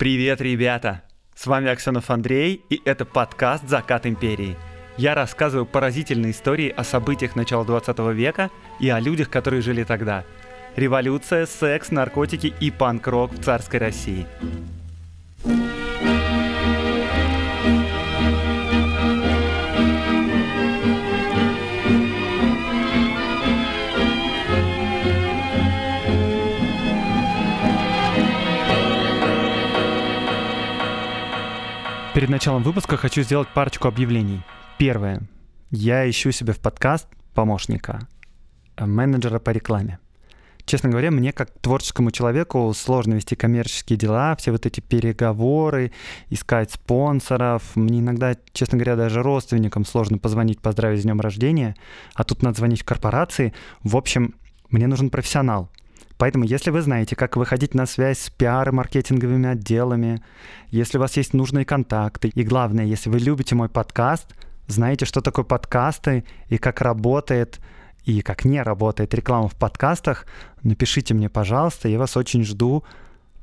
Привет, ребята! С вами Аксенов Андрей, и это подкаст «Закат империи». Я рассказываю поразительные истории о событиях начала 20 века и о людях, которые жили тогда. Революция, секс, наркотики и панк-рок в царской России. Перед началом выпуска хочу сделать парочку объявлений. Первое. Я ищу себе в подкаст помощника, э, менеджера по рекламе. Честно говоря, мне как творческому человеку сложно вести коммерческие дела, все вот эти переговоры, искать спонсоров. Мне иногда, честно говоря, даже родственникам сложно позвонить, поздравить с днем рождения, а тут надо звонить в корпорации. В общем, мне нужен профессионал. Поэтому, если вы знаете, как выходить на связь с пиар и маркетинговыми отделами, если у вас есть нужные контакты, и главное, если вы любите мой подкаст, знаете, что такое подкасты и как работает и как не работает реклама в подкастах, напишите мне, пожалуйста, я вас очень жду.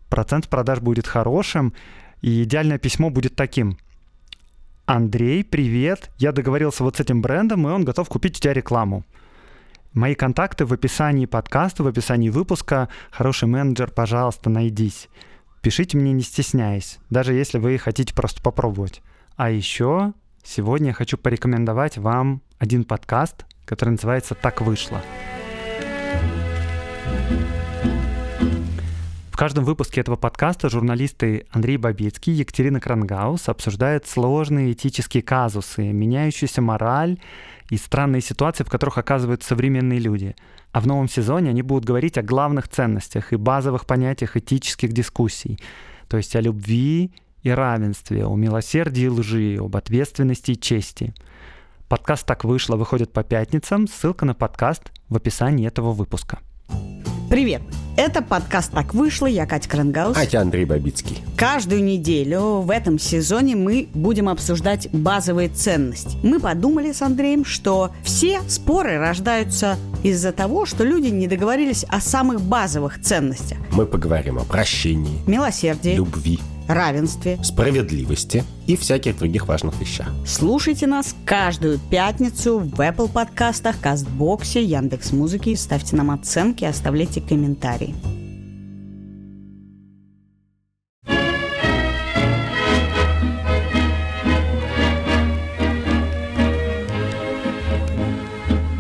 Процент продаж будет хорошим, и идеальное письмо будет таким. Андрей, привет, я договорился вот с этим брендом, и он готов купить у тебя рекламу. Мои контакты в описании подкаста, в описании выпуска. Хороший менеджер, пожалуйста, найдись. Пишите мне не стесняясь, даже если вы хотите просто попробовать. А еще сегодня я хочу порекомендовать вам один подкаст, который называется «Так вышло». В каждом выпуске этого подкаста журналисты Андрей Бабицкий и Екатерина Крангаус обсуждают сложные этические казусы, меняющуюся мораль и странные ситуации, в которых оказываются современные люди. А в новом сезоне они будут говорить о главных ценностях и базовых понятиях этических дискуссий, то есть о любви и равенстве, о милосердии и лжи, об ответственности и чести. Подкаст «Так вышло» выходит по пятницам. Ссылка на подкаст в описании этого выпуска. Привет! Это подкаст «Так вышло». Я Катя Крангаус. А я Андрей Бабицкий. Каждую неделю в этом сезоне мы будем обсуждать базовые ценности. Мы подумали с Андреем, что все споры рождаются из-за того, что люди не договорились о самых базовых ценностях. Мы поговорим о прощении, милосердии, любви, равенстве, справедливости и всяких других важных вещах. Слушайте нас каждую пятницу в Apple подкастах, Кастбоксе, Яндекс Музыке. Ставьте нам оценки, оставляйте комментарии.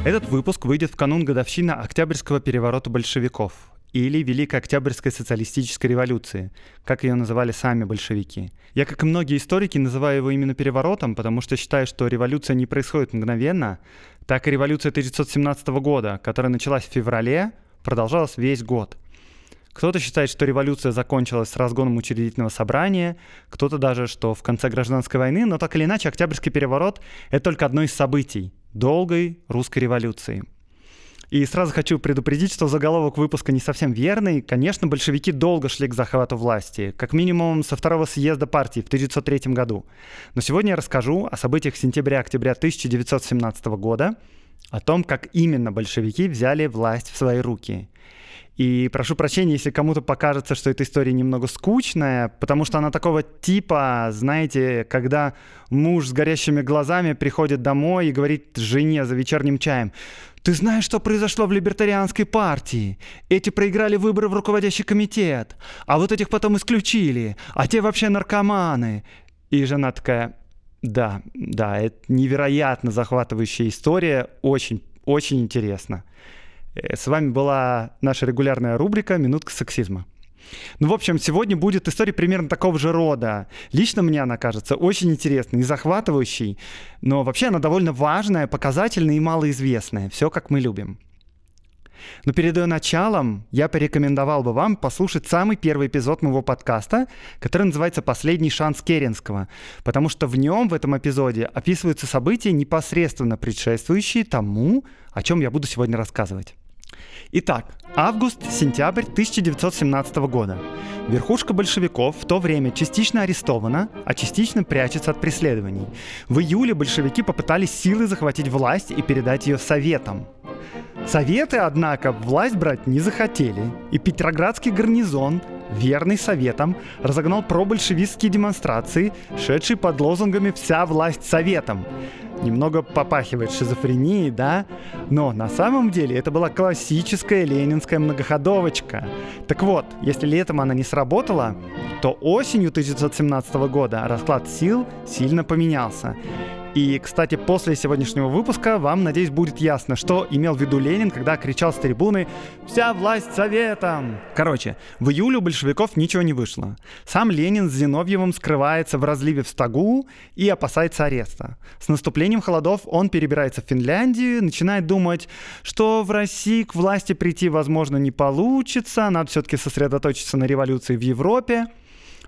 Этот выпуск выйдет в канун годовщины Октябрьского переворота большевиков или Великой Октябрьской социалистической революции, как ее называли сами большевики. Я, как и многие историки, называю его именно переворотом, потому что считаю, что революция не происходит мгновенно, так и революция 1917 года, которая началась в феврале, продолжалась весь год. Кто-то считает, что революция закончилась с разгоном учредительного собрания, кто-то даже, что в конце гражданской войны, но так или иначе Октябрьский переворот — это только одно из событий долгой русской революции — и сразу хочу предупредить, что заголовок выпуска не совсем верный. Конечно, большевики долго шли к захвату власти, как минимум со второго съезда партии в 1903 году. Но сегодня я расскажу о событиях сентября-октября 1917 года, о том, как именно большевики взяли власть в свои руки. И прошу прощения, если кому-то покажется, что эта история немного скучная, потому что она такого типа, знаете, когда муж с горящими глазами приходит домой и говорит жене за вечерним чаем, «Ты знаешь, что произошло в либертарианской партии? Эти проиграли выборы в руководящий комитет, а вот этих потом исключили, а те вообще наркоманы». И жена такая, да, да, это невероятно захватывающая история, очень, очень интересно. Э, с вами была наша регулярная рубрика «Минутка сексизма». Ну, в общем, сегодня будет история примерно такого же рода. Лично мне она кажется очень интересной и захватывающей, но вообще она довольно важная, показательная и малоизвестная. Все как мы любим. Но перед ее началом я порекомендовал бы вам послушать самый первый эпизод моего подкаста, который называется «Последний шанс Керенского», потому что в нем, в этом эпизоде, описываются события, непосредственно предшествующие тому, о чем я буду сегодня рассказывать. Итак, август-сентябрь 1917 года. Верхушка большевиков в то время частично арестована, а частично прячется от преследований. В июле большевики попытались силой захватить власть и передать ее советам. Советы, однако, власть брать не захотели, и Петроградский гарнизон верный советам, разогнал пробольшевистские демонстрации, шедшие под лозунгами «Вся власть советам». Немного попахивает шизофренией, да? Но на самом деле это была классическая ленинская многоходовочка. Так вот, если летом она не сработала, то осенью 1917 года расклад сил сильно поменялся. И, кстати, после сегодняшнего выпуска вам, надеюсь, будет ясно, что имел в виду Ленин, когда кричал с трибуны «Вся власть советом!». Короче, в июле у большевиков ничего не вышло. Сам Ленин с Зиновьевым скрывается в разливе в Стагу и опасается ареста. С наступлением холодов он перебирается в Финляндию, начинает думать, что в России к власти прийти, возможно, не получится, надо все-таки сосредоточиться на революции в Европе.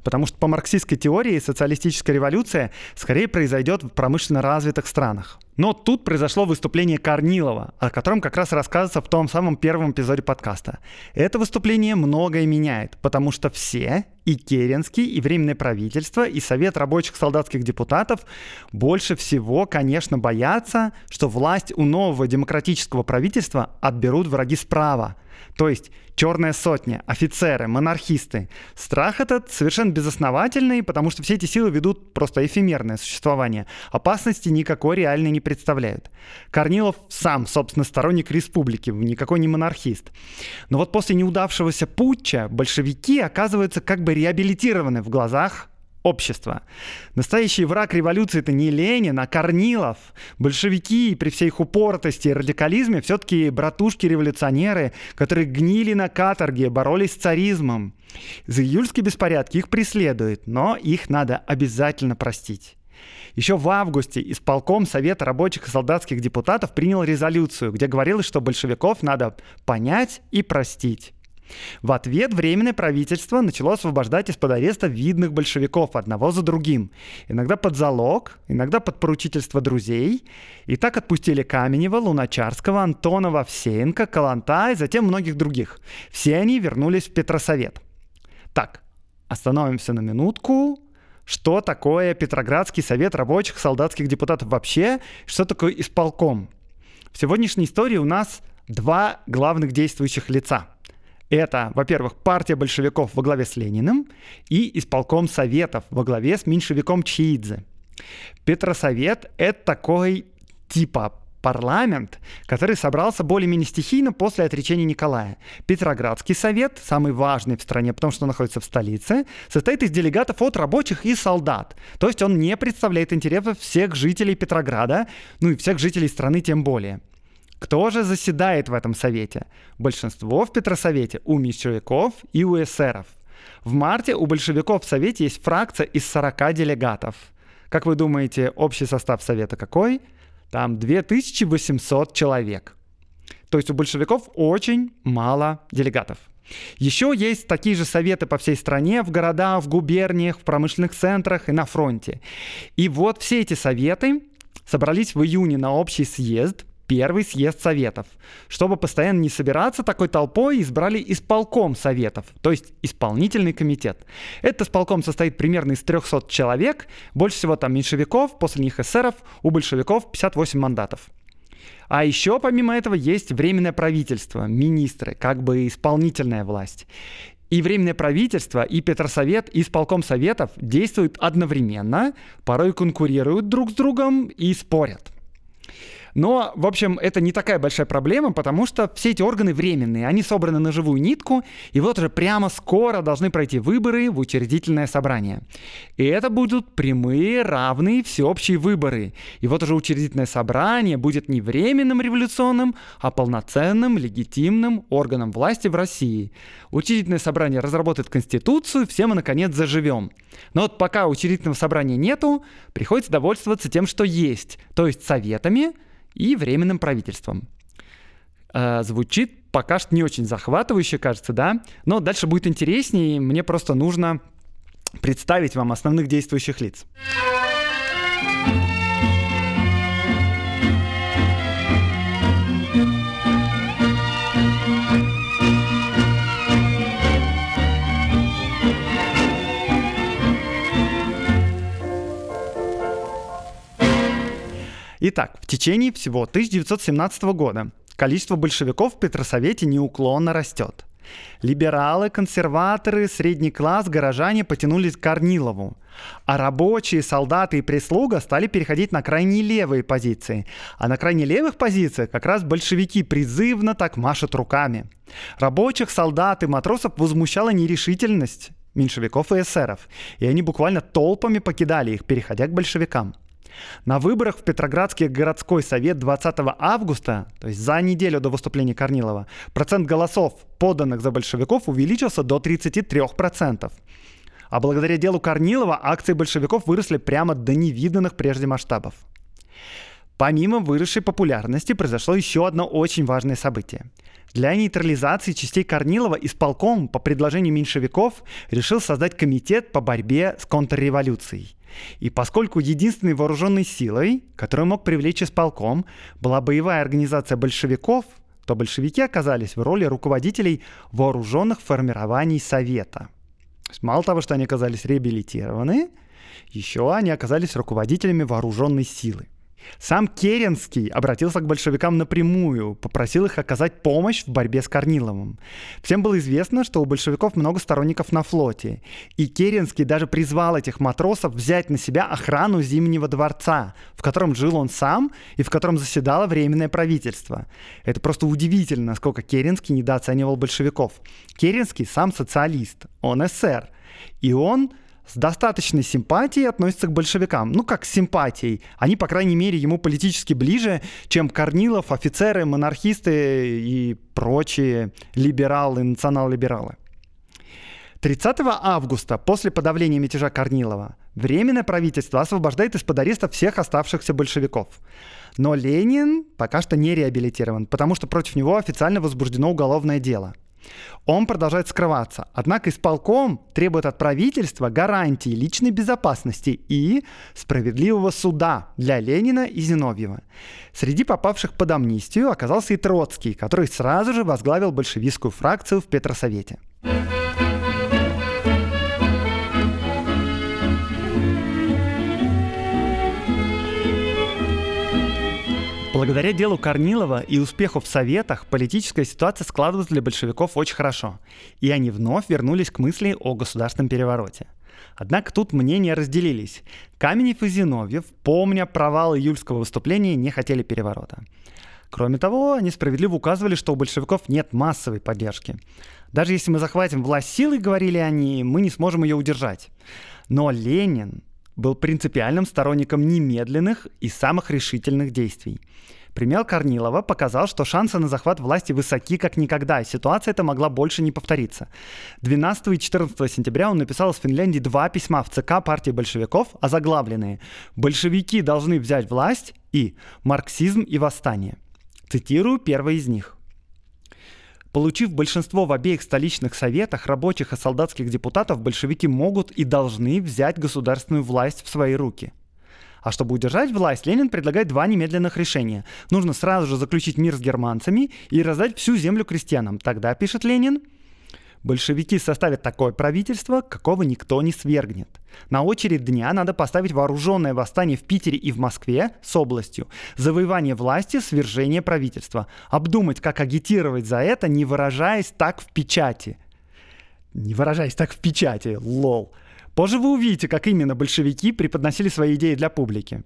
Потому что по марксистской теории социалистическая революция скорее произойдет в промышленно развитых странах. Но тут произошло выступление Корнилова, о котором как раз рассказывается в том самом первом эпизоде подкаста. Это выступление многое меняет, потому что все, и Керенский, и Временное правительство, и Совет рабочих солдатских депутатов больше всего, конечно, боятся, что власть у нового демократического правительства отберут враги справа – то есть черная сотня, офицеры, монархисты. Страх этот совершенно безосновательный, потому что все эти силы ведут просто эфемерное существование. Опасности никакой реальной не представляют. Корнилов сам, собственно, сторонник республики, никакой не монархист. Но вот после неудавшегося путча большевики оказываются как бы реабилитированы в глазах общества. Настоящий враг революции это не Ленин, а Корнилов. Большевики при всей их упоротости и радикализме все-таки братушки-революционеры, которые гнили на каторге, боролись с царизмом. За июльские беспорядки их преследуют, но их надо обязательно простить. Еще в августе исполком Совета рабочих и солдатских депутатов принял резолюцию, где говорилось, что большевиков надо понять и простить. В ответ Временное правительство начало освобождать из-под ареста видных большевиков одного за другим. Иногда под залог, иногда под поручительство друзей. И так отпустили Каменева, Луначарского, Антонова, Овсеенко, Каланта и затем многих других. Все они вернулись в Петросовет. Так, остановимся на минутку. Что такое Петроградский совет рабочих солдатских депутатов вообще? Что такое исполком? В сегодняшней истории у нас два главных действующих лица – это, во-первых, партия большевиков во главе с Лениным и исполком советов во главе с меньшевиком Чиидзе. Петросовет — это такой типа парламент, который собрался более-менее стихийно после отречения Николая. Петроградский совет, самый важный в стране, потому что находится в столице, состоит из делегатов от рабочих и солдат. То есть он не представляет интересов всех жителей Петрограда, ну и всех жителей страны тем более. Кто же заседает в этом совете? Большинство в Петросовете у меньшевиков и у эсеров. В марте у большевиков в совете есть фракция из 40 делегатов. Как вы думаете, общий состав совета какой? Там 2800 человек. То есть у большевиков очень мало делегатов. Еще есть такие же советы по всей стране, в городах, в губерниях, в промышленных центрах и на фронте. И вот все эти советы собрались в июне на общий съезд, первый съезд советов. Чтобы постоянно не собираться такой толпой, избрали исполком советов, то есть исполнительный комитет. Этот исполком состоит примерно из 300 человек, больше всего там меньшевиков, после них эсеров, у большевиков 58 мандатов. А еще помимо этого есть временное правительство, министры, как бы исполнительная власть. И Временное правительство, и Петросовет, и исполком советов действуют одновременно, порой конкурируют друг с другом и спорят. Но, в общем, это не такая большая проблема, потому что все эти органы временные, они собраны на живую нитку, и вот уже прямо скоро должны пройти выборы в учредительное собрание. И это будут прямые, равные, всеобщие выборы. И вот уже учредительное собрание будет не временным революционным, а полноценным, легитимным органом власти в России. Учредительное собрание разработает конституцию, все мы, наконец, заживем. Но вот пока учредительного собрания нету, приходится довольствоваться тем, что есть, то есть советами, и временным правительством. Э, звучит пока что не очень захватывающе, кажется, да? Но дальше будет интереснее, мне просто нужно представить вам основных действующих лиц. Итак, в течение всего 1917 года количество большевиков в Петросовете неуклонно растет. Либералы, консерваторы, средний класс, горожане потянулись к Корнилову. А рабочие, солдаты и прислуга стали переходить на крайне левые позиции. А на крайне левых позициях как раз большевики призывно так машут руками. Рабочих, солдат и матросов возмущала нерешительность меньшевиков и эсеров, и они буквально толпами покидали их, переходя к большевикам. На выборах в Петроградский городской совет 20 августа, то есть за неделю до выступления Корнилова, процент голосов, поданных за большевиков, увеличился до 33%. А благодаря делу Корнилова акции большевиков выросли прямо до невиданных прежде масштабов. Помимо выросшей популярности произошло еще одно очень важное событие. Для нейтрализации частей Корнилова исполком по предложению меньшевиков решил создать комитет по борьбе с контрреволюцией. И поскольку единственной вооруженной силой, которую мог привлечь исполком, была боевая организация большевиков, то большевики оказались в роли руководителей вооруженных формирований Совета. Мало того, что они оказались реабилитированы, еще они оказались руководителями вооруженной силы. Сам Керенский обратился к большевикам напрямую, попросил их оказать помощь в борьбе с Корниловым. Всем было известно, что у большевиков много сторонников на флоте, и Керенский даже призвал этих матросов взять на себя охрану Зимнего дворца, в котором жил он сам и в котором заседало Временное правительство. Это просто удивительно, насколько Керенский недооценивал большевиков. Керенский сам социалист, он эсер, и он с достаточной симпатией относится к большевикам. Ну, как с симпатией. Они, по крайней мере, ему политически ближе, чем Корнилов, офицеры, монархисты и прочие либералы, национал-либералы. 30 августа, после подавления мятежа Корнилова, Временное правительство освобождает из-под ареста всех оставшихся большевиков. Но Ленин пока что не реабилитирован, потому что против него официально возбуждено уголовное дело – он продолжает скрываться. Однако исполком требует от правительства гарантии личной безопасности и справедливого суда для Ленина и Зиновьева. Среди попавших под амнистию оказался и Троцкий, который сразу же возглавил большевистскую фракцию в Петросовете. Благодаря делу Корнилова и успеху в Советах политическая ситуация складывалась для большевиков очень хорошо, и они вновь вернулись к мысли о государственном перевороте. Однако тут мнения разделились. Каменев и Зиновьев, помня провал июльского выступления, не хотели переворота. Кроме того, они справедливо указывали, что у большевиков нет массовой поддержки. Даже если мы захватим власть силой, говорили они, мы не сможем ее удержать. Но Ленин был принципиальным сторонником немедленных и самых решительных действий. Пример Корнилова показал, что шансы на захват власти высоки как никогда, и ситуация эта могла больше не повториться. 12 и 14 сентября он написал из Финляндии два письма в ЦК партии большевиков, озаглавленные «Большевики должны взять власть» и «Марксизм и восстание». Цитирую первое из них. Получив большинство в обеих столичных советах рабочих и солдатских депутатов, большевики могут и должны взять государственную власть в свои руки. А чтобы удержать власть, Ленин предлагает два немедленных решения. Нужно сразу же заключить мир с германцами и раздать всю землю крестьянам. Тогда, пишет Ленин, Большевики составят такое правительство, какого никто не свергнет. На очередь дня надо поставить вооруженное восстание в Питере и в Москве с областью, завоевание власти, свержение правительства, обдумать, как агитировать за это, не выражаясь так в печати. Не выражаясь так в печати, лол. Позже вы увидите, как именно большевики преподносили свои идеи для публики.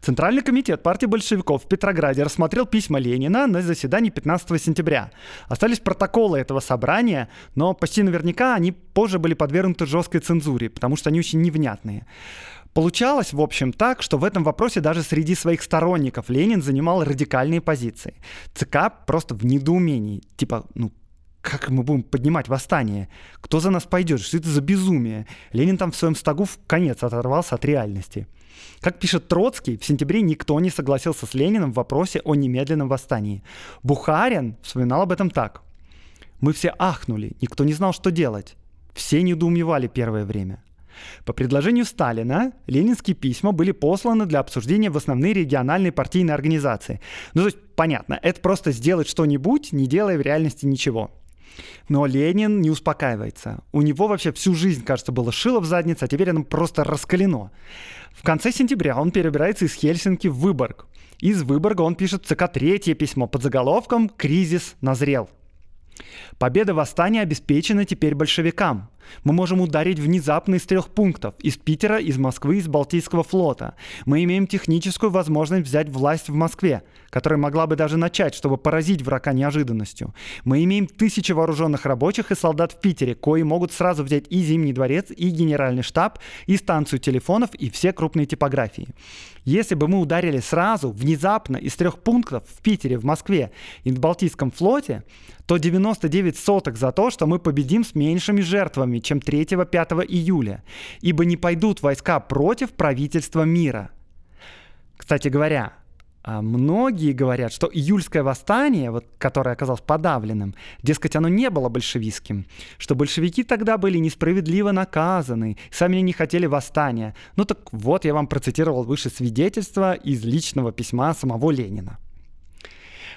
Центральный комитет партии большевиков в Петрограде рассмотрел письма Ленина на заседании 15 сентября. Остались протоколы этого собрания, но почти наверняка они позже были подвергнуты жесткой цензуре, потому что они очень невнятные. Получалось, в общем, так, что в этом вопросе даже среди своих сторонников Ленин занимал радикальные позиции. ЦК просто в недоумении. Типа, ну как мы будем поднимать восстание? Кто за нас пойдет? Что это за безумие? Ленин там в своем стогу в конец оторвался от реальности. Как пишет Троцкий, в сентябре никто не согласился с Лениным в вопросе о немедленном восстании. Бухарин вспоминал об этом так. «Мы все ахнули, никто не знал, что делать. Все недоумевали первое время. По предложению Сталина ленинские письма были посланы для обсуждения в основные региональные партийные организации. Ну, то есть, понятно, это просто сделать что-нибудь, не делая в реальности ничего. Но Ленин не успокаивается. У него вообще всю жизнь, кажется, было шило в заднице, а теперь оно просто раскалено. В конце сентября он перебирается из Хельсинки в Выборг. Из Выборга он пишет ЦК третье письмо под заголовком «Кризис назрел». Победа восстания обеспечена теперь большевикам. Мы можем ударить внезапно из трех пунктов. Из Питера, из Москвы, из Балтийского флота. Мы имеем техническую возможность взять власть в Москве, которая могла бы даже начать, чтобы поразить врага неожиданностью. Мы имеем тысячи вооруженных рабочих и солдат в Питере, кои могут сразу взять и Зимний дворец, и Генеральный штаб, и станцию телефонов, и все крупные типографии. Если бы мы ударили сразу, внезапно, из трех пунктов в Питере, в Москве и в Балтийском флоте, то 99 соток за то, что мы победим с меньшими жертвами, чем 3-5 июля, ибо не пойдут войска против правительства мира. Кстати говоря, а многие говорят, что июльское восстание, вот, которое оказалось подавленным, дескать, оно не было большевистским, что большевики тогда были несправедливо наказаны, сами не хотели восстания. Ну так вот, я вам процитировал выше свидетельство из личного письма самого Ленина.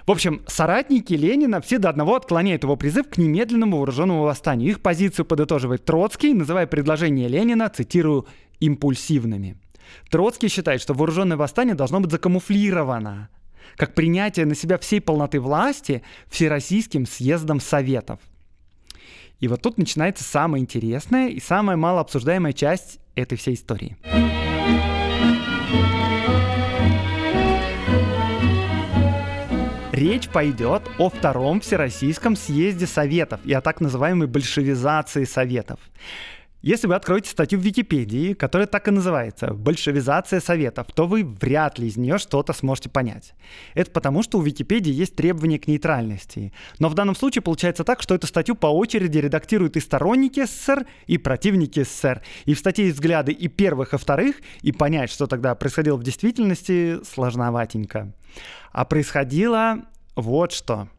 В общем, соратники Ленина все до одного отклоняют его призыв к немедленному вооруженному восстанию. Их позицию подытоживает Троцкий, называя предложения Ленина, цитирую, импульсивными. Троцкий считает, что вооруженное восстание должно быть закамуфлировано как принятие на себя всей полноты власти Всероссийским съездом Советов. И вот тут начинается самая интересная и самая малообсуждаемая часть этой всей истории. Речь пойдет о Втором Всероссийском съезде Советов и о так называемой большевизации Советов. Если вы откроете статью в Википедии, которая так и называется «Большевизация Советов», то вы вряд ли из нее что-то сможете понять. Это потому, что у Википедии есть требования к нейтральности. Но в данном случае получается так, что эту статью по очереди редактируют и сторонники СССР, и противники СССР. И в статье есть взгляды и первых, и вторых, и понять, что тогда происходило в действительности, сложноватенько. А происходило вот что –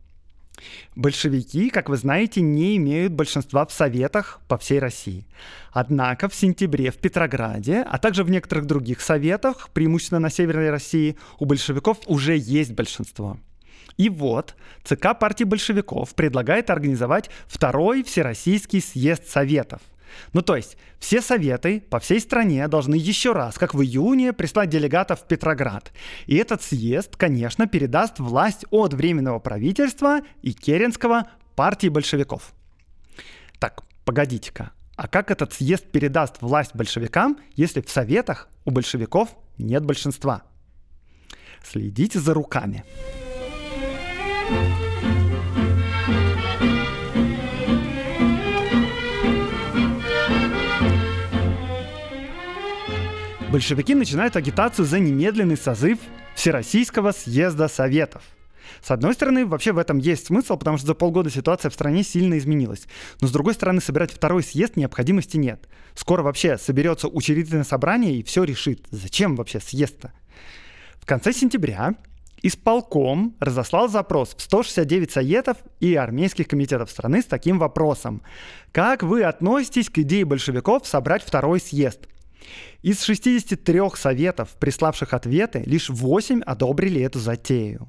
Большевики, как вы знаете, не имеют большинства в советах по всей России. Однако в сентябре в Петрограде, а также в некоторых других советах, преимущественно на Северной России, у большевиков уже есть большинство. И вот ЦК партии большевиков предлагает организовать второй Всероссийский съезд Советов – ну то есть все советы по всей стране должны еще раз, как в июне, прислать делегатов в Петроград. И этот съезд, конечно, передаст власть от Временного правительства и Керенского партии большевиков. Так, погодите-ка, а как этот съезд передаст власть большевикам, если в советах у большевиков нет большинства? Следите за руками. Большевики начинают агитацию за немедленный созыв Всероссийского съезда Советов. С одной стороны, вообще в этом есть смысл, потому что за полгода ситуация в стране сильно изменилась. Но с другой стороны, собирать второй съезд необходимости нет. Скоро вообще соберется учредительное собрание и все решит. Зачем вообще съезд-то? В конце сентября исполком разослал запрос в 169 советов и армейских комитетов страны с таким вопросом. Как вы относитесь к идее большевиков собрать второй съезд? Из 63 советов, приславших ответы, лишь 8 одобрили эту затею.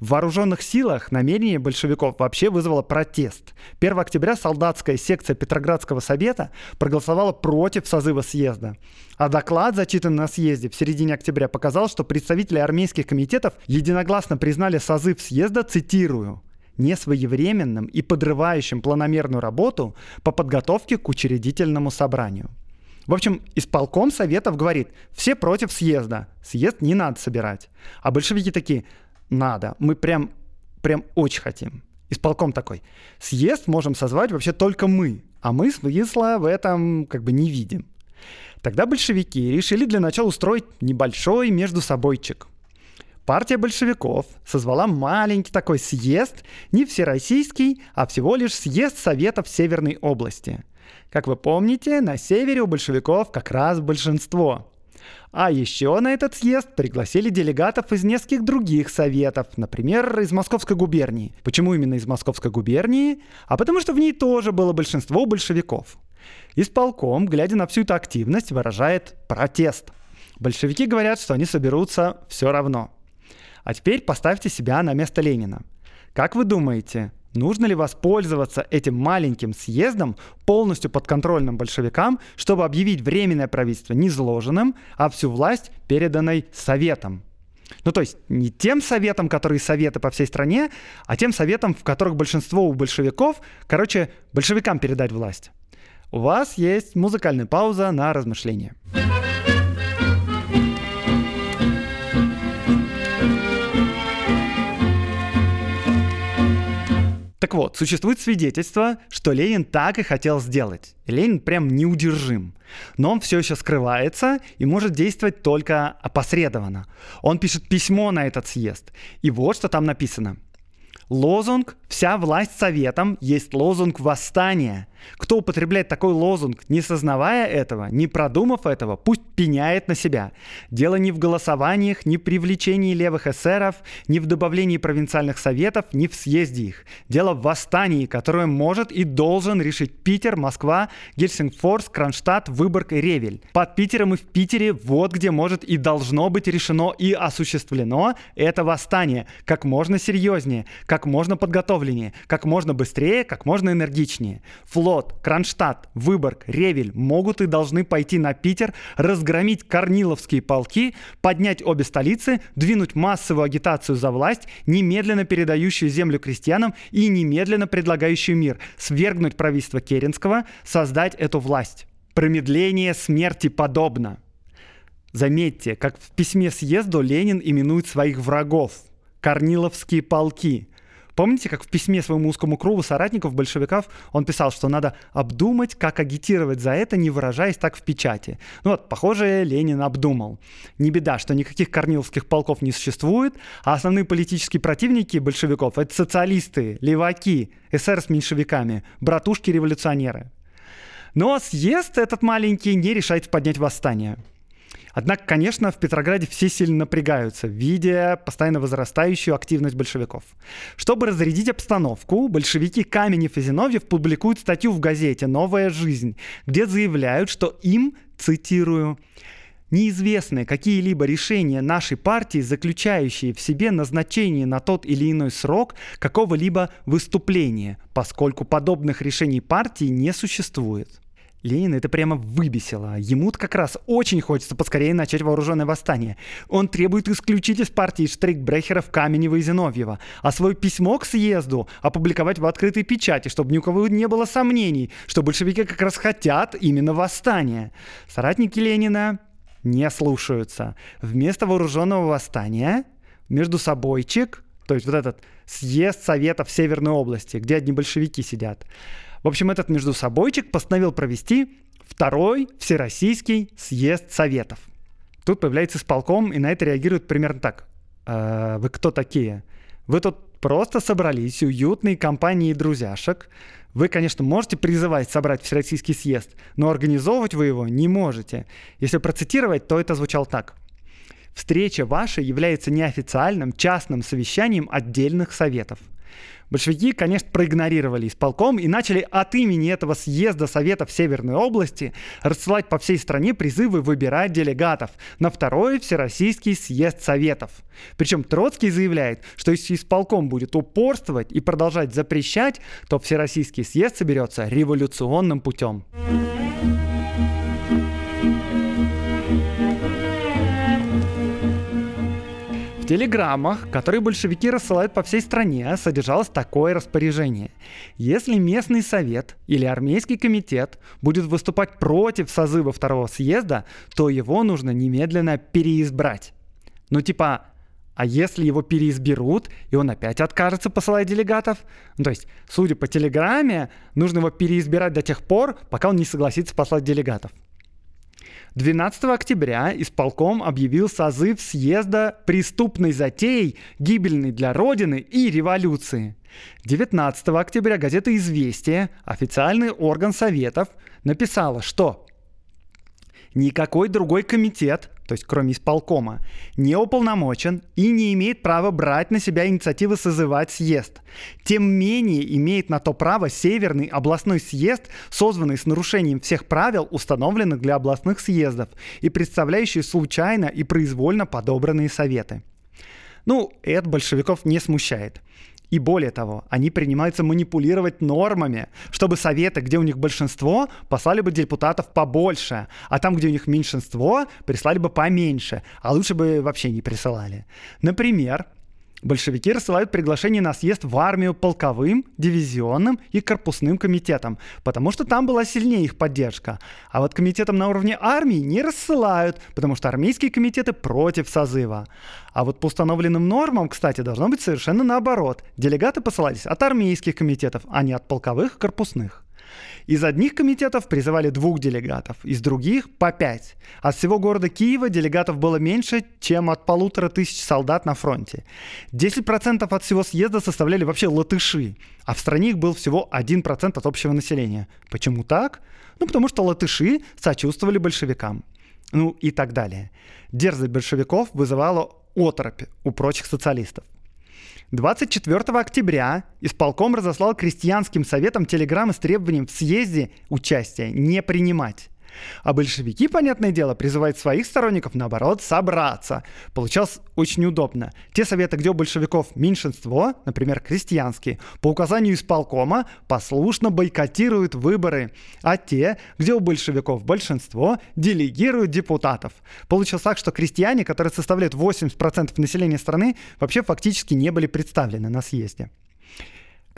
В вооруженных силах намерение большевиков вообще вызвало протест. 1 октября солдатская секция Петроградского совета проголосовала против созыва съезда. А доклад, зачитанный на съезде в середине октября, показал, что представители армейских комитетов единогласно признали созыв съезда, цитирую, несвоевременным и подрывающим планомерную работу по подготовке к учредительному собранию. В общем, исполком Советов говорит, все против съезда. Съезд не надо собирать. А большевики такие, надо, мы прям, прям очень хотим. Исполком такой, съезд можем созвать вообще только мы, а мы смысла в этом как бы не видим. Тогда большевики решили для начала устроить небольшой между собойчик. Партия большевиков созвала маленький такой съезд, не всероссийский, а всего лишь съезд Советов Северной области – как вы помните, на севере у большевиков как раз большинство. А еще на этот съезд пригласили делегатов из нескольких других советов, например, из Московской губернии. Почему именно из Московской губернии? А потому что в ней тоже было большинство большевиков. Исполком, глядя на всю эту активность, выражает протест. Большевики говорят, что они соберутся все равно. А теперь поставьте себя на место Ленина. Как вы думаете, Нужно ли воспользоваться этим маленьким съездом, полностью подконтрольным большевикам, чтобы объявить временное правительство незложенным, а всю власть переданной Советам? Ну, то есть не тем советом, которые советы по всей стране, а тем советом, в которых большинство у большевиков, короче, большевикам передать власть. У вас есть музыкальная пауза на размышление. Так вот, существует свидетельство, что Ленин так и хотел сделать. Ленин прям неудержим. Но он все еще скрывается и может действовать только опосредованно. Он пишет письмо на этот съезд. И вот что там написано. Лозунг «Вся власть советом» есть лозунг восстания – кто употребляет такой лозунг, не сознавая этого, не продумав этого, пусть пеняет на себя. Дело не в голосованиях, не в привлечении левых эсеров, не в добавлении провинциальных советов, не в съезде их. Дело в восстании, которое может и должен решить Питер, Москва, Гельсингфорс, Кронштадт, Выборг и Ревель. Под Питером и в Питере вот где может и должно быть решено и осуществлено это восстание как можно серьезнее, как можно подготовленнее, как можно быстрее, как можно энергичнее. Флот, Кронштадт, Выборг, Ревель могут и должны пойти на Питер, разгромить корниловские полки, поднять обе столицы, двинуть массовую агитацию за власть, немедленно передающую землю крестьянам и немедленно предлагающую мир, свергнуть правительство Керенского, создать эту власть. Промедление смерти подобно. Заметьте, как в письме съезду Ленин именует своих врагов – корниловские полки – Помните, как в письме своему узкому кругу соратников большевиков он писал, что надо обдумать, как агитировать за это, не выражаясь так в печати. Ну вот, похоже, Ленин обдумал. Не беда, что никаких корниловских полков не существует, а основные политические противники большевиков — это социалисты, леваки, эсер с меньшевиками, братушки-революционеры. Но съезд этот маленький не решает поднять восстание. Однако, конечно, в Петрограде все сильно напрягаются, видя постоянно возрастающую активность большевиков. Чтобы разрядить обстановку, большевики Каменев и Зиновьев публикуют статью в газете «Новая жизнь», где заявляют, что им, цитирую, неизвестны какие-либо решения нашей партии, заключающие в себе назначение на тот или иной срок какого-либо выступления, поскольку подобных решений партии не существует. Ленина это прямо выбесило. ему как раз очень хочется поскорее начать вооруженное восстание. Он требует исключить из партии штрикбрехеров Каменева и Зиновьева, а свое письмо к съезду опубликовать в открытой печати, чтобы ни у кого не было сомнений, что большевики как раз хотят именно восстания. Соратники Ленина не слушаются. Вместо вооруженного восстания между собойчик, то есть вот этот съезд Советов Северной области, где одни большевики сидят, в общем, этот междусобойчик постановил провести второй Всероссийский съезд Советов. Тут появляется исполком, и на это реагирует примерно так. «Э, вы кто такие? Вы тут просто собрались уютные компании друзьяшек. Вы, конечно, можете призывать собрать Всероссийский съезд, но организовывать вы его не можете. Если процитировать, то это звучало так. Встреча ваша является неофициальным частным совещанием отдельных советов – Большевики, конечно, проигнорировали исполком и начали от имени этого съезда Советов Северной области рассылать по всей стране призывы выбирать делегатов на второй Всероссийский съезд Советов. Причем Троцкий заявляет, что если исполком будет упорствовать и продолжать запрещать, то Всероссийский съезд соберется революционным путем. Телеграммах, которые большевики рассылают по всей стране, содержалось такое распоряжение. Если местный совет или армейский комитет будет выступать против созыва второго съезда, то его нужно немедленно переизбрать. Ну типа, а если его переизберут, и он опять откажется посылать делегатов? Ну, то есть, судя по телеграмме, нужно его переизбирать до тех пор, пока он не согласится послать делегатов. 12 октября исполком объявил созыв съезда преступной затеей, гибельной для Родины и революции. 19 октября газета «Известия», официальный орган Советов, написала, что никакой другой комитет, то есть кроме исполкома, не уполномочен и не имеет права брать на себя инициативы созывать съезд. Тем менее имеет на то право Северный областной съезд, созванный с нарушением всех правил, установленных для областных съездов, и представляющий случайно и произвольно подобранные советы. Ну, это большевиков не смущает. И более того, они принимаются манипулировать нормами, чтобы советы, где у них большинство, послали бы депутатов побольше, а там, где у них меньшинство, прислали бы поменьше, а лучше бы вообще не присылали. Например, Большевики рассылают приглашение на съезд в армию полковым, дивизионным и корпусным комитетам, потому что там была сильнее их поддержка. А вот комитетам на уровне армии не рассылают, потому что армейские комитеты против созыва. А вот по установленным нормам, кстати, должно быть совершенно наоборот. Делегаты посылались от армейских комитетов, а не от полковых и корпусных. Из одних комитетов призывали двух делегатов, из других — по пять. От всего города Киева делегатов было меньше, чем от полутора тысяч солдат на фронте. 10% от всего съезда составляли вообще латыши, а в стране их был всего 1% от общего населения. Почему так? Ну, потому что латыши сочувствовали большевикам. Ну и так далее. Дерзость большевиков вызывала оторопь у прочих социалистов. 24 октября исполком разослал крестьянским советам телеграммы с требованием в съезде участия не принимать. А большевики, понятное дело, призывают своих сторонников, наоборот, собраться. Получалось очень удобно. Те советы, где у большевиков меньшинство, например, крестьянские, по указанию исполкома послушно бойкотируют выборы, а те, где у большевиков большинство, делегируют депутатов. Получилось так, что крестьяне, которые составляют 80% населения страны, вообще фактически не были представлены на съезде.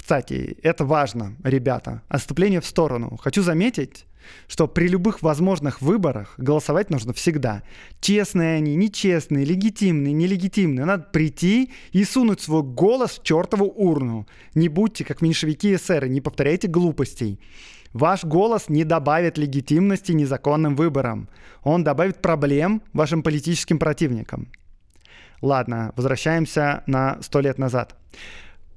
Кстати, это важно, ребята. Отступление в сторону. Хочу заметить, что при любых возможных выборах голосовать нужно всегда. Честные они, нечестные, легитимные, нелегитимные. Надо прийти и сунуть свой голос в чертову урну. Не будьте как меньшевики и эсеры, не повторяйте глупостей. Ваш голос не добавит легитимности незаконным выборам. Он добавит проблем вашим политическим противникам. Ладно, возвращаемся на сто лет назад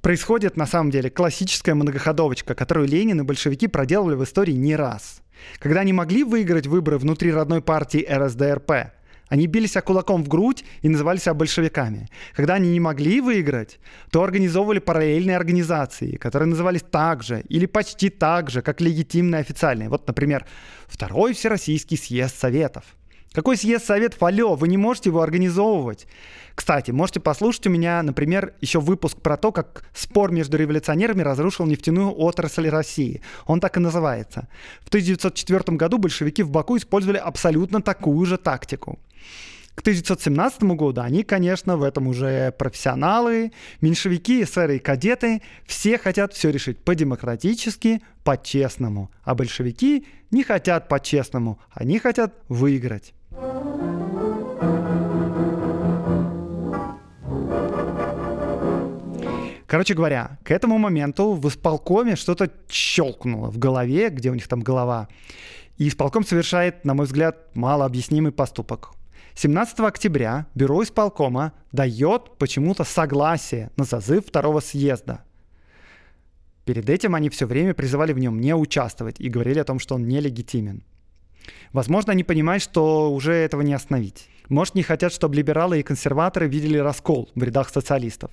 происходит на самом деле классическая многоходовочка, которую Ленин и большевики проделывали в истории не раз. Когда они могли выиграть выборы внутри родной партии РСДРП, они бились кулаком в грудь и называли себя большевиками. Когда они не могли выиграть, то организовывали параллельные организации, которые назывались так же или почти так же, как легитимные официальные. Вот, например, Второй Всероссийский съезд Советов – какой съезд Советов? Алло, вы не можете его организовывать. Кстати, можете послушать у меня, например, еще выпуск про то, как спор между революционерами разрушил нефтяную отрасль России. Он так и называется. В 1904 году большевики в Баку использовали абсолютно такую же тактику. К 1917 году они, конечно, в этом уже профессионалы, меньшевики, эсеры и кадеты, все хотят все решить по-демократически, по-честному. А большевики не хотят по-честному, они хотят выиграть. Короче говоря, к этому моменту в исполкоме что-то щелкнуло в голове, где у них там голова. И исполком совершает, на мой взгляд, малообъяснимый поступок. 17 октября бюро исполкома дает почему-то согласие на созыв второго съезда. Перед этим они все время призывали в нем не участвовать и говорили о том, что он нелегитимен. Возможно, они понимают, что уже этого не остановить. Может, не хотят, чтобы либералы и консерваторы видели раскол в рядах социалистов.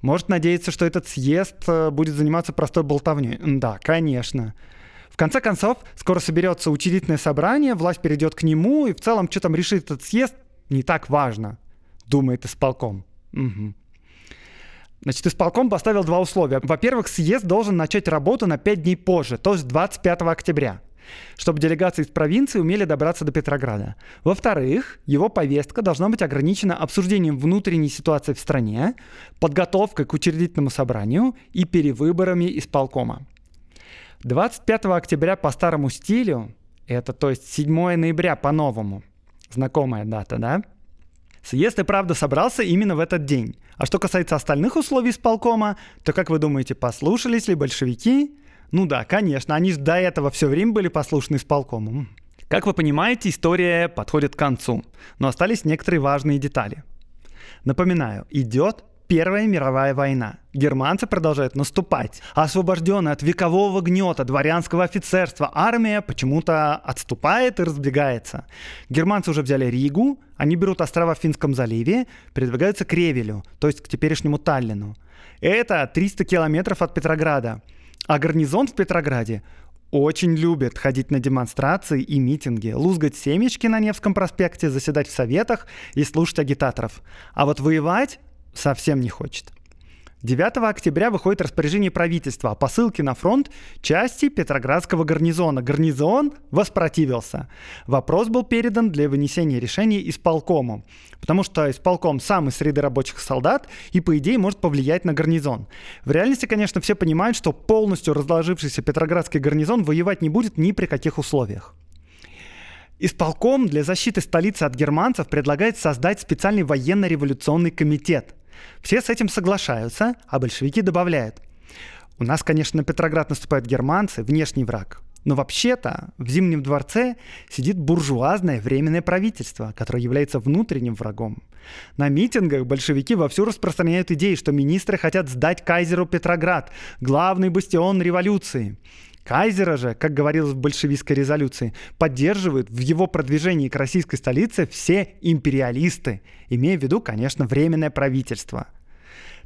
Может, надеяться, что этот съезд э, будет заниматься простой болтовней. Да, конечно. В конце концов, скоро соберется учредительное собрание, власть перейдет к нему, и в целом, что там решит этот съезд, не так важно, думает исполком. Угу. Значит, исполком поставил два условия. Во-первых, съезд должен начать работу на 5 дней позже, то есть 25 октября чтобы делегации из провинции умели добраться до Петрограда. Во-вторых, его повестка должна быть ограничена обсуждением внутренней ситуации в стране, подготовкой к учредительному собранию и перевыборами исполкома. 25 октября по старому стилю, это то есть 7 ноября по-новому, знакомая дата, да? Съезд и правда собрался именно в этот день. А что касается остальных условий исполкома, то, как вы думаете, послушались ли большевики? Ну да, конечно, они же до этого все время были послушны исполкому. Как вы понимаете, история подходит к концу, но остались некоторые важные детали. Напоминаю, идет Первая мировая война. Германцы продолжают наступать. Освобожденная от векового гнета дворянского офицерства армия почему-то отступает и разбегается. Германцы уже взяли Ригу, они берут острова в Финском заливе, передвигаются к Ревелю, то есть к теперешнему Таллину. Это 300 километров от Петрограда. А гарнизон в Петрограде очень любит ходить на демонстрации и митинги, лузгать семечки на Невском проспекте, заседать в советах и слушать агитаторов. А вот воевать совсем не хочет. 9 октября выходит распоряжение правительства о посылке на фронт части Петроградского гарнизона. Гарнизон воспротивился. Вопрос был передан для вынесения решения исполкому, потому что исполком сам из среды рабочих солдат и, по идее, может повлиять на гарнизон. В реальности, конечно, все понимают, что полностью разложившийся Петроградский гарнизон воевать не будет ни при каких условиях. Исполком для защиты столицы от германцев предлагает создать специальный военно-революционный комитет – все с этим соглашаются, а большевики добавляют. У нас, конечно, на Петроград наступают германцы, внешний враг. Но вообще-то в Зимнем дворце сидит буржуазное временное правительство, которое является внутренним врагом. На митингах большевики вовсю распространяют идеи, что министры хотят сдать кайзеру Петроград, главный бастион революции. Кайзера же, как говорилось в большевистской резолюции, поддерживают в его продвижении к российской столице все империалисты, имея в виду, конечно, временное правительство.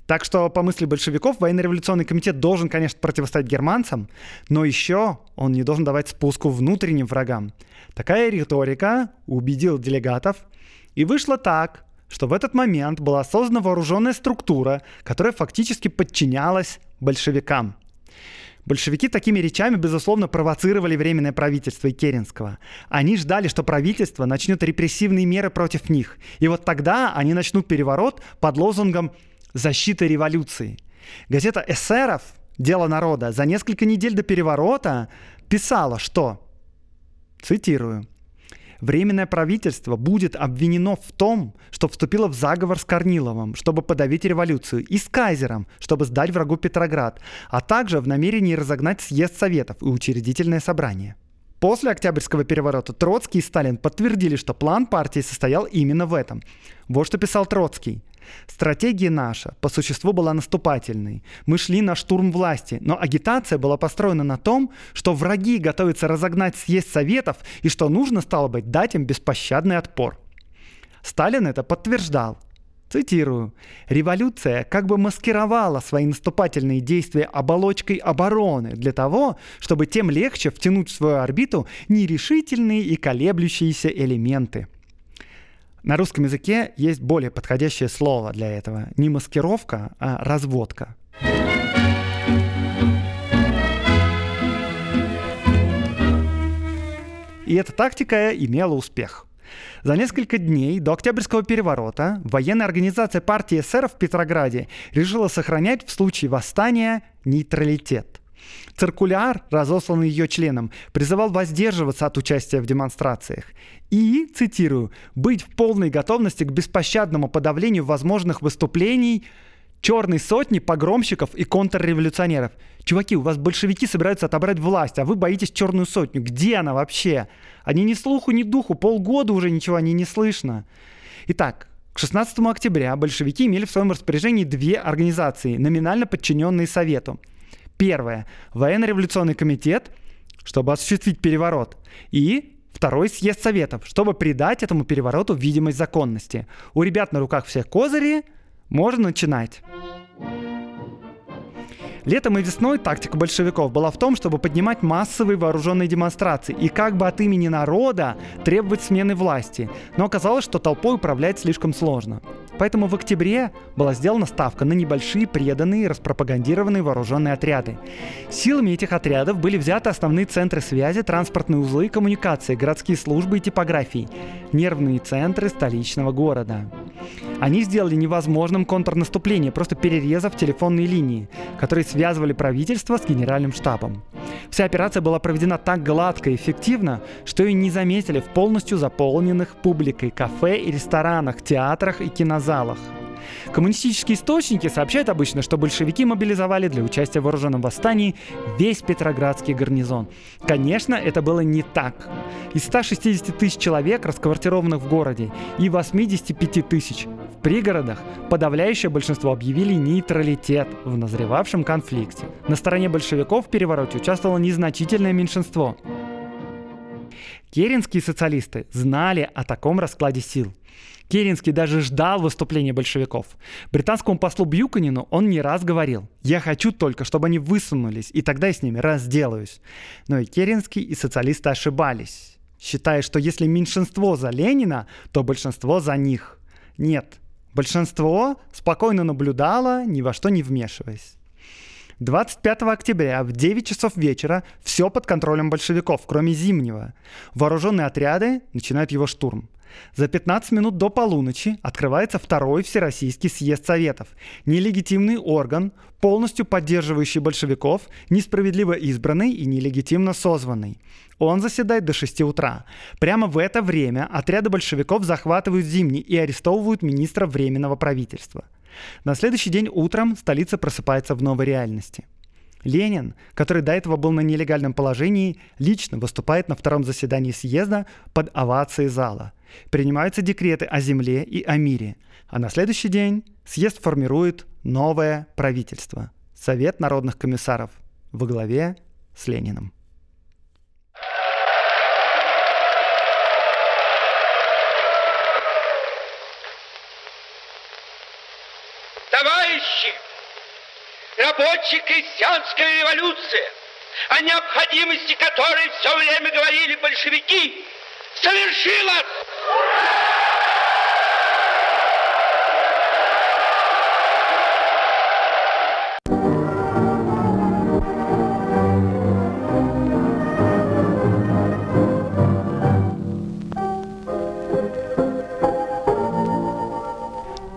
Так что, по мысли большевиков, военно-революционный комитет должен, конечно, противостоять германцам, но еще он не должен давать спуску внутренним врагам. Такая риторика убедила делегатов, и вышло так, что в этот момент была создана вооруженная структура, которая фактически подчинялась большевикам – Большевики такими речами, безусловно, провоцировали Временное правительство и Керенского. Они ждали, что правительство начнет репрессивные меры против них. И вот тогда они начнут переворот под лозунгом «Защита революции». Газета эсеров «Дело народа» за несколько недель до переворота писала, что, цитирую, Временное правительство будет обвинено в том, что вступило в заговор с Корниловым, чтобы подавить революцию, и с Кайзером, чтобы сдать врагу Петроград, а также в намерении разогнать съезд Советов и учредительное собрание. После Октябрьского переворота Троцкий и Сталин подтвердили, что план партии состоял именно в этом. Вот что писал Троцкий. Стратегия наша по существу была наступательной. Мы шли на штурм власти, но агитация была построена на том, что враги готовятся разогнать съезд Советов и что нужно, стало быть, дать им беспощадный отпор. Сталин это подтверждал. Цитирую. «Революция как бы маскировала свои наступательные действия оболочкой обороны для того, чтобы тем легче втянуть в свою орбиту нерешительные и колеблющиеся элементы». На русском языке есть более подходящее слово для этого. Не маскировка, а разводка. И эта тактика имела успех. За несколько дней до Октябрьского переворота военная организация партии эсеров в Петрограде решила сохранять в случае восстания нейтралитет – Циркуляр, разосланный ее членам, призывал воздерживаться от участия в демонстрациях и, цитирую, «быть в полной готовности к беспощадному подавлению возможных выступлений черной сотни погромщиков и контрреволюционеров. Чуваки, у вас большевики собираются отобрать власть, а вы боитесь черную сотню. Где она вообще? Они ни слуху, ни духу, полгода уже ничего о ней не слышно. Итак, к 16 октября большевики имели в своем распоряжении две организации, номинально подчиненные Совету – Первое. Военно-революционный комитет, чтобы осуществить переворот. И второй съезд Советов, чтобы придать этому перевороту видимость законности. У ребят на руках все козыри, можно начинать. Летом и весной тактика большевиков была в том, чтобы поднимать массовые вооруженные демонстрации и как бы от имени народа требовать смены власти. Но оказалось, что толпой управлять слишком сложно. Поэтому в октябре была сделана ставка на небольшие преданные распропагандированные вооруженные отряды. Силами этих отрядов были взяты основные центры связи, транспортные узлы и коммуникации, городские службы и типографии, нервные центры столичного города. Они сделали невозможным контрнаступление, просто перерезав телефонные линии, которые связывали правительство с генеральным штабом. Вся операция была проведена так гладко и эффективно, что ее не заметили в полностью заполненных публикой кафе и ресторанах, театрах и кинозалах. Коммунистические источники сообщают обычно, что большевики мобилизовали для участия в вооруженном восстании весь Петроградский гарнизон. Конечно, это было не так. Из 160 тысяч человек, расквартированных в городе, и 85 тысяч пригородах, подавляющее большинство объявили нейтралитет в назревавшем конфликте. На стороне большевиков в перевороте участвовало незначительное меньшинство. Керенские социалисты знали о таком раскладе сил – Керенский даже ждал выступления большевиков. Британскому послу Бьюканину он не раз говорил, «Я хочу только, чтобы они высунулись, и тогда я с ними разделаюсь». Но и Керенский, и социалисты ошибались, считая, что если меньшинство за Ленина, то большинство за них. Нет, Большинство спокойно наблюдало, ни во что не вмешиваясь. 25 октября в 9 часов вечера все под контролем большевиков, кроме Зимнего. Вооруженные отряды начинают его штурм. За 15 минут до полуночи открывается второй Всероссийский съезд Советов. Нелегитимный орган, полностью поддерживающий большевиков, несправедливо избранный и нелегитимно созванный. Он заседает до 6 утра. Прямо в это время отряды большевиков захватывают Зимний и арестовывают министра Временного правительства – на следующий день утром столица просыпается в новой реальности. Ленин, который до этого был на нелегальном положении, лично выступает на втором заседании съезда под овацией зала. Принимаются декреты о земле и о мире. А на следующий день съезд формирует новое правительство – Совет народных комиссаров во главе с Лениным. Рабочая крестьянская революция, о необходимости которой все время говорили большевики, совершилась!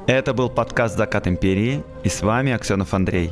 Это был подкаст «Закат империи» и с вами Аксенов Андрей.